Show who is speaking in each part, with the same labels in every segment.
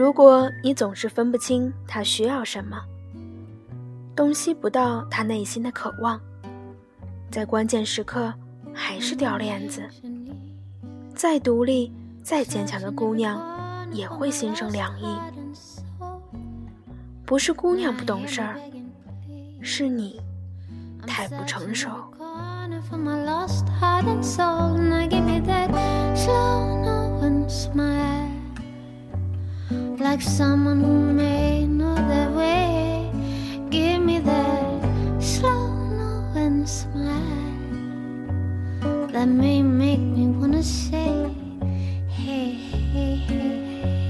Speaker 1: 如果你总是分不清他需要什么，洞悉不到他内心的渴望，在关键时刻还是掉链子，再独立、再坚强的姑娘也会心生凉意。不是姑娘不懂事儿，是你太不成熟。Like someone who may know the way. Give me that slow knowing smile that may make me wanna say, Hey, hey, hey,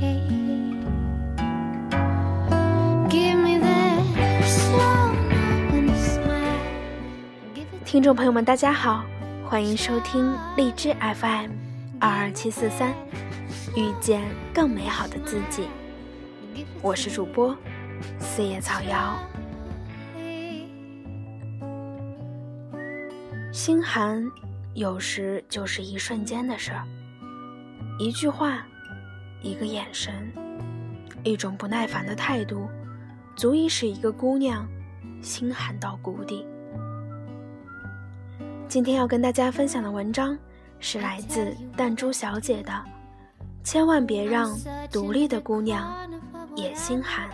Speaker 1: hey. Give me that slow knowing smile. 听众朋友们，大家好，欢迎收听荔枝 FM 二二七四三，遇见更美好的自己。我是主播四叶草瑶。心寒有时就是一瞬间的事儿，一句话，一个眼神，一种不耐烦的态度，足以使一个姑娘心寒到谷底。今天要跟大家分享的文章是来自弹珠小姐的，千万别让独立的姑娘。也心寒。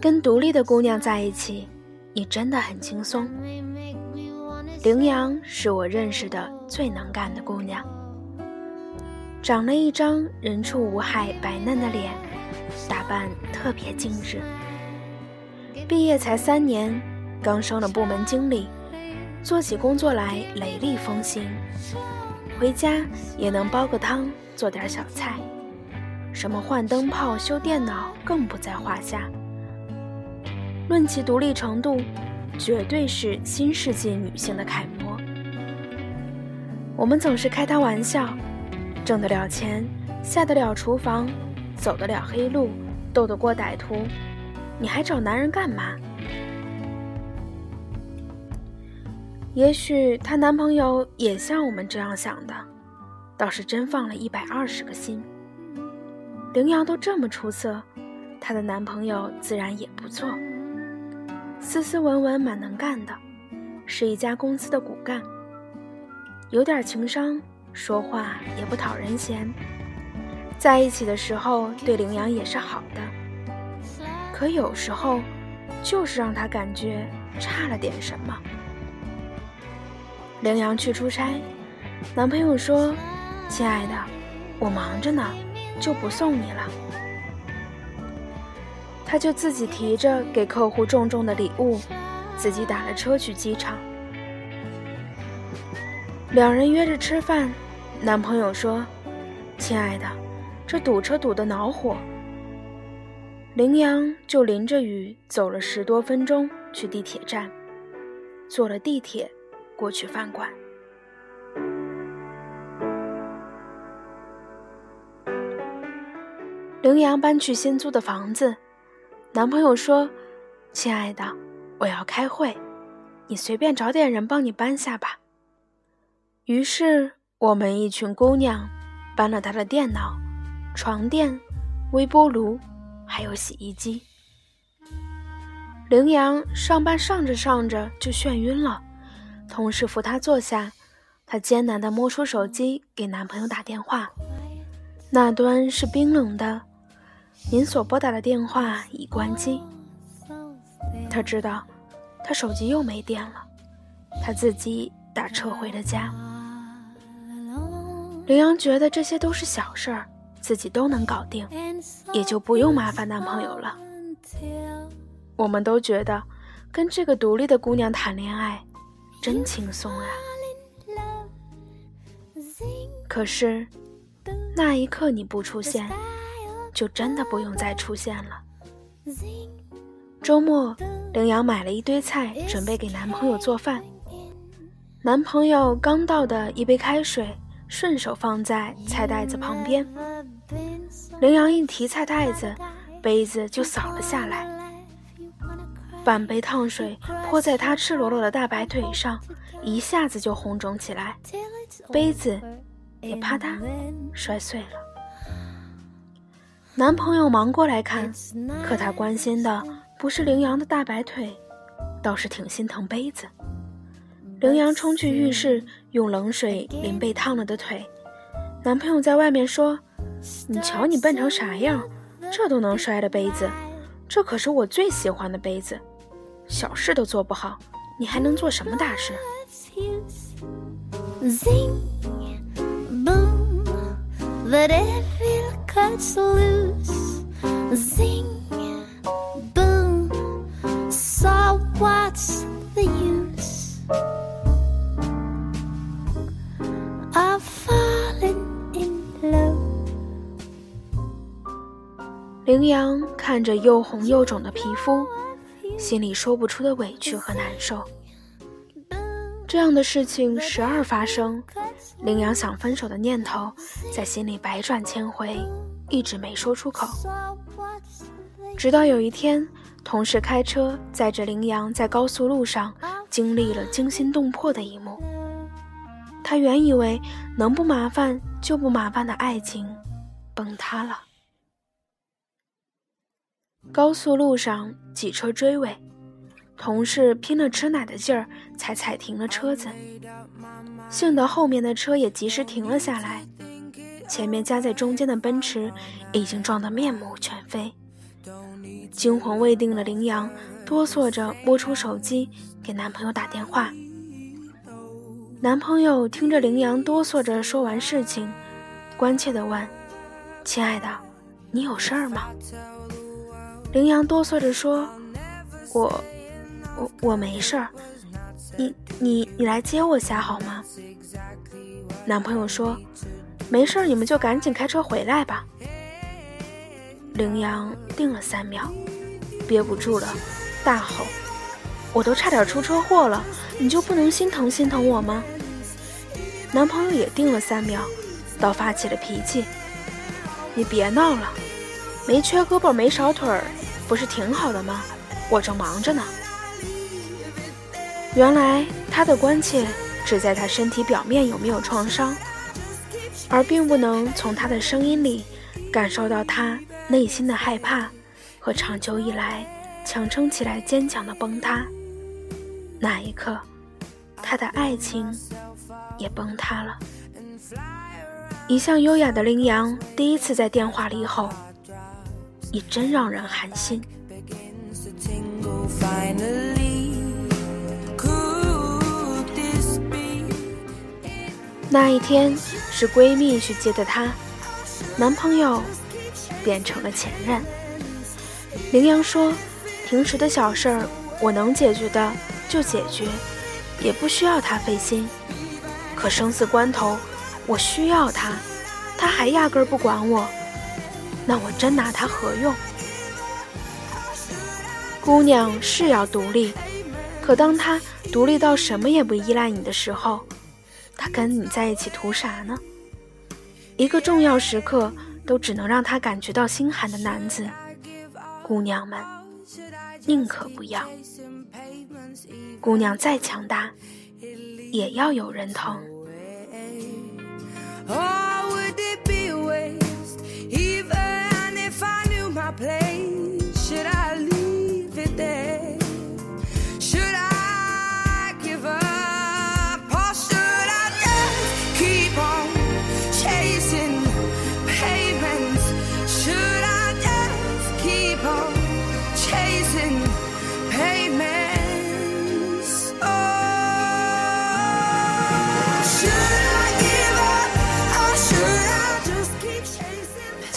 Speaker 1: 跟独立的姑娘在一起，你真的很轻松。羚羊是我认识的最能干的姑娘。长了一张人畜无害、白嫩的脸，打扮特别精致。毕业才三年，刚升了部门经理，做起工作来雷厉风行，回家也能煲个汤，做点小菜，什么换灯泡、修电脑更不在话下。论其独立程度，绝对是新世纪女性的楷模。我们总是开她玩笑。挣得了钱，下得了厨房，走得了黑路，斗得过歹徒，你还找男人干嘛？也许她男朋友也像我们这样想的，倒是真放了一百二十个心。羚羊都这么出色，她的男朋友自然也不错，斯斯文文，蛮能干的，是一家公司的骨干，有点情商。说话也不讨人嫌，在一起的时候对羚羊也是好的，可有时候就是让他感觉差了点什么。羚羊去出差，男朋友说：“亲爱的，我忙着呢，就不送你了。”他就自己提着给客户重重的礼物，自己打了车去机场。两人约着吃饭。男朋友说：“亲爱的，这堵车堵得恼火。”羚羊就淋着雨走了十多分钟去地铁站，坐了地铁过去饭馆。羚羊搬去新租的房子，男朋友说：“亲爱的，我要开会，你随便找点人帮你搬下吧。”于是。我们一群姑娘搬了他的电脑、床垫、微波炉，还有洗衣机。羚羊上班上着上着就眩晕了，同事扶她坐下，她艰难地摸出手机给男朋友打电话，那端是冰冷的“您所拨打的电话已关机”。她知道，她手机又没电了，她自己打车回了家。羚羊觉得这些都是小事儿，自己都能搞定，也就不用麻烦男朋友了。我们都觉得跟这个独立的姑娘谈恋爱真轻松啊！可是那一刻你不出现，就真的不用再出现了。周末，羚羊买了一堆菜，准备给男朋友做饭。男朋友刚倒的一杯开水。顺手放在菜袋子旁边。羚羊一提菜袋子，杯子就扫了下来，半杯烫水泼在他赤裸裸的大白腿上，一下子就红肿起来，杯子也啪嗒摔碎了。男朋友忙过来看，可他关心的不是羚羊的大白腿，倒是挺心疼杯子。羚羊冲去浴室，用冷水淋被烫了的腿。男朋友在外面说：“你瞧你笨成啥样，这都能摔了杯子？这可是我最喜欢的杯子，小事都做不好，你还能做什么大事？”羚羊看着又红又肿的皮肤，心里说不出的委屈和难受。这样的事情时而发生，羚羊想分手的念头在心里百转千回，一直没说出口。直到有一天，同事开车载着羚羊在高速路上，经历了惊心动魄的一幕。他原以为能不麻烦就不麻烦的爱情，崩塌了。高速路上几车追尾，同事拼了吃奶的劲儿才踩停了车子，幸得后面的车也及时停了下来。前面夹在中间的奔驰已经撞得面目全非，惊魂未定的羚羊哆嗦着摸出手机给男朋友打电话。男朋友听着羚羊哆嗦着说完事情，关切地问：“亲爱的，你有事儿吗？”羚羊哆嗦着说：“我，我我没事儿。你你你来接我下好吗？”男朋友说：“没事儿，你们就赶紧开车回来吧。”羚羊定了三秒，憋不住了，大吼。我都差点出车祸了，你就不能心疼心疼我吗？男朋友也定了三秒，倒发起了脾气。你别闹了，没缺胳膊没少腿儿，不是挺好的吗？我正忙着呢。原来他的关切只在他身体表面有没有创伤，而并不能从他的声音里感受到他内心的害怕和长久以来强撑起来坚强的崩塌。那一刻，他的爱情也崩塌了。一向优雅的羚羊第一次在电话里吼：“你真让人寒心。”那一天是闺蜜去接的她，男朋友变成了前任。羚羊说：“平时的小事儿，我能解决的。”就解决，也不需要他费心。可生死关头，我需要他，他还压根儿不管我，那我真拿他何用？姑娘是要独立，可当他独立到什么也不依赖你的时候，他跟你在一起图啥呢？一个重要时刻都只能让他感觉到心寒的男子，姑娘们宁可不要。姑娘再强大，也要有人疼。place? Should I leave it there?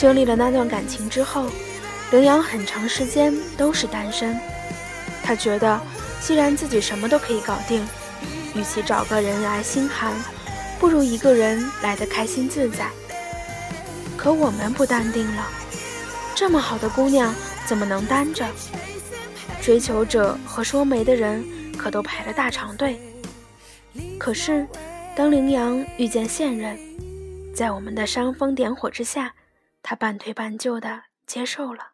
Speaker 1: 经历了那段感情之后，羚羊很长时间都是单身。他觉得，既然自己什么都可以搞定，与其找个人来心寒，不如一个人来的开心自在。可我们不淡定了，这么好的姑娘怎么能单着？追求者和说媒的人可都排了大长队。可是，当羚羊遇见现任，在我们的煽风点火之下，他半推半就的接受了。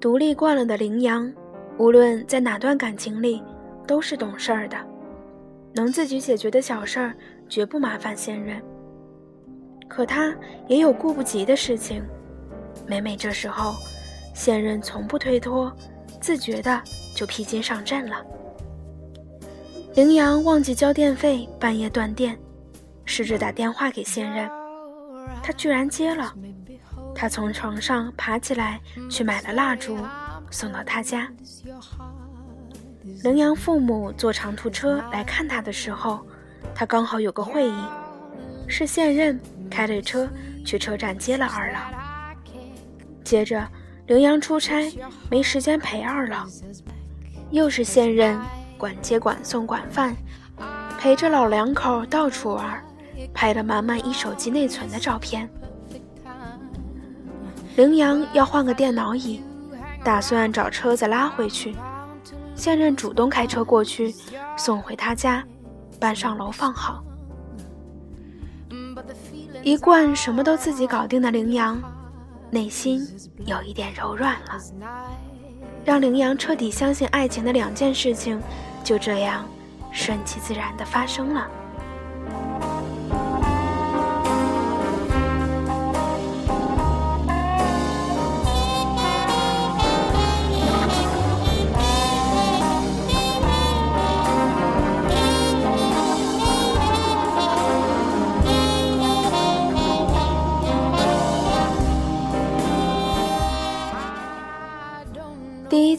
Speaker 1: 独立惯了的羚羊，无论在哪段感情里，都是懂事儿的，能自己解决的小事儿，绝不麻烦现任。可他也有顾不及的事情，每每这时候，现任从不推脱，自觉的就披荆上阵了。羚羊忘记交电费，半夜断电，试着打电话给现任，他居然接了。他从床上爬起来，去买了蜡烛，送到他家。羚羊父母坐长途车来看他的时候，他刚好有个会议，是现任开着车去车站接了二老。接着，羚羊出差没时间陪二老，又是现任管接管送管饭，陪着老两口到处玩，拍了满满一手机内存的照片。羚羊要换个电脑椅，打算找车子拉回去。现任主动开车过去，送回他家，搬上楼放好。一贯什么都自己搞定的羚羊，内心有一点柔软了。让羚羊彻底相信爱情的两件事情，就这样顺其自然的发生了。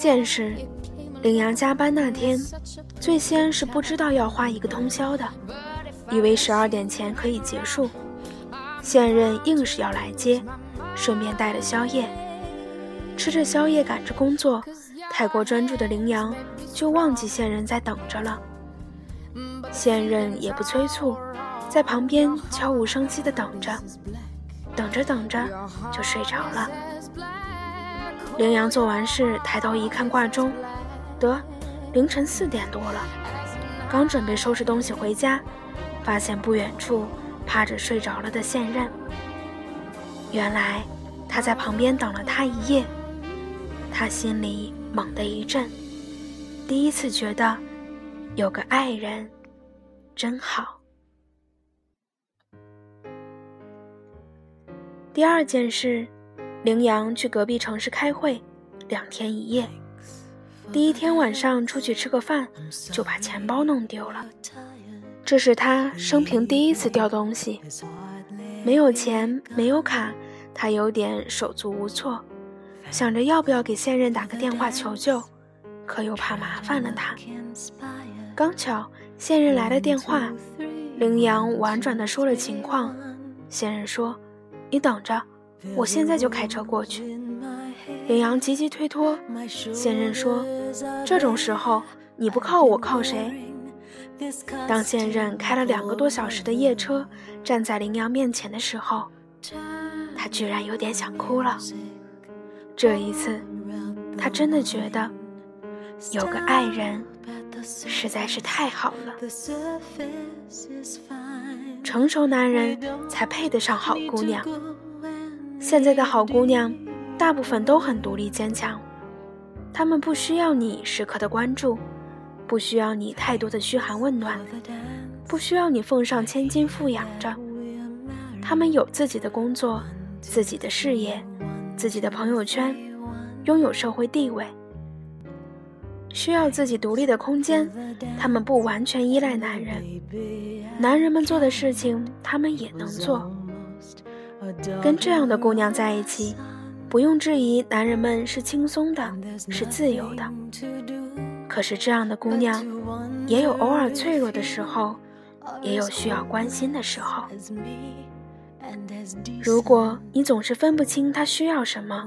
Speaker 1: 第一件事，羚羊加班那天，最先是不知道要花一个通宵的，以为十二点前可以结束。现任硬是要来接，顺便带了宵夜。吃着宵夜赶着工作，太过专注的羚羊就忘记现任在等着了。现任也不催促，在旁边悄无声息的等着，等着等着就睡着了。羚羊做完事，抬头一看挂钟，得，凌晨四点多了。刚准备收拾东西回家，发现不远处趴着睡着了的现任。原来他在旁边等了他一夜，他心里猛地一震，第一次觉得有个爱人真好。第二件事。羚羊去隔壁城市开会，两天一夜。第一天晚上出去吃个饭，就把钱包弄丢了。这是他生平第一次掉东西，没有钱，没有卡，他有点手足无措，想着要不要给现任打个电话求救，可又怕麻烦了他。刚巧现任来了电话，羚羊婉转地说了情况，现任说：“你等着。”我现在就开车过去。羚羊急急推脱，现任说：“这种时候你不靠我靠谁？”当现任开了两个多小时的夜车，站在羚羊面前的时候，他居然有点想哭了。这一次，他真的觉得有个爱人实在是太好了。成熟男人才配得上好姑娘。现在的好姑娘，大部分都很独立坚强，她们不需要你时刻的关注，不需要你太多的嘘寒问暖，不需要你奉上千金富养着。她们有自己的工作，自己的事业，自己的朋友圈，拥有社会地位，需要自己独立的空间。她们不完全依赖男人，男人们做的事情，她们也能做。跟这样的姑娘在一起，不用质疑，男人们是轻松的，是自由的。可是这样的姑娘，也有偶尔脆弱的时候，也有需要关心的时候。如果你总是分不清她需要什么，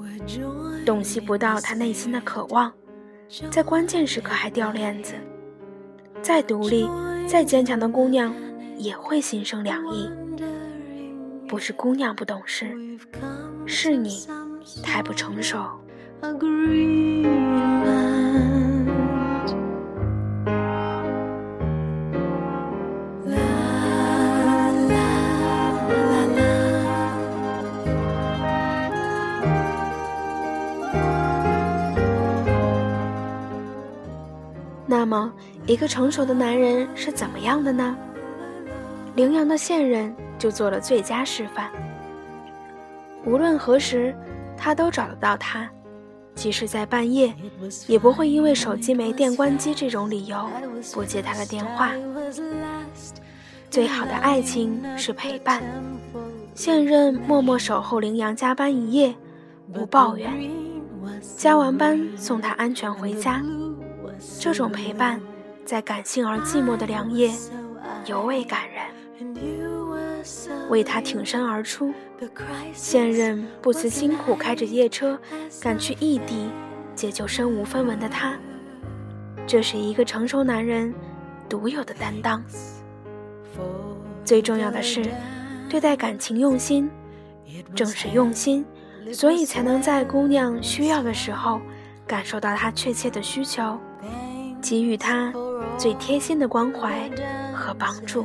Speaker 1: 洞悉不到她内心的渴望，在关键时刻还掉链子，再独立、再坚强的姑娘，也会心生凉意。不是姑娘不懂事是你太不成熟。那么一个成熟的男人是怎么样的呢？羚羊的现任就做了最佳示范。无论何时，他都找得到他，即使在半夜，也不会因为手机没电关机这种理由不接他的电话。最好的爱情是陪伴，现任默默守候羚羊加班一夜，不抱怨，加完班送他安全回家。这种陪伴，在感性而寂寞的良夜，尤为感人。为他挺身而出，现任不辞辛苦开着夜车赶去异地，解救身无分文的他。这是一个成熟男人独有的担当。最重要的是，对待感情用心，正是用心，所以才能在姑娘需要的时候，感受到她确切的需求，给予她最贴心的关怀和帮助。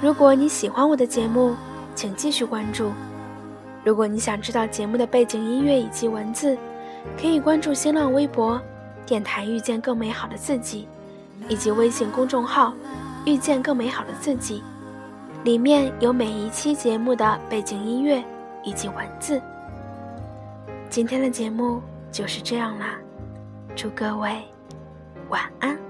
Speaker 1: 如果你喜欢我的节目，请继续关注。如果你想知道节目的背景音乐以及文字，可以关注新浪微博“电台遇见更美好的自己”，以及微信公众号“遇见更美好的自己”，里面有每一期节目的背景音乐以及文字。今天的节目就是这样啦，祝各位晚安。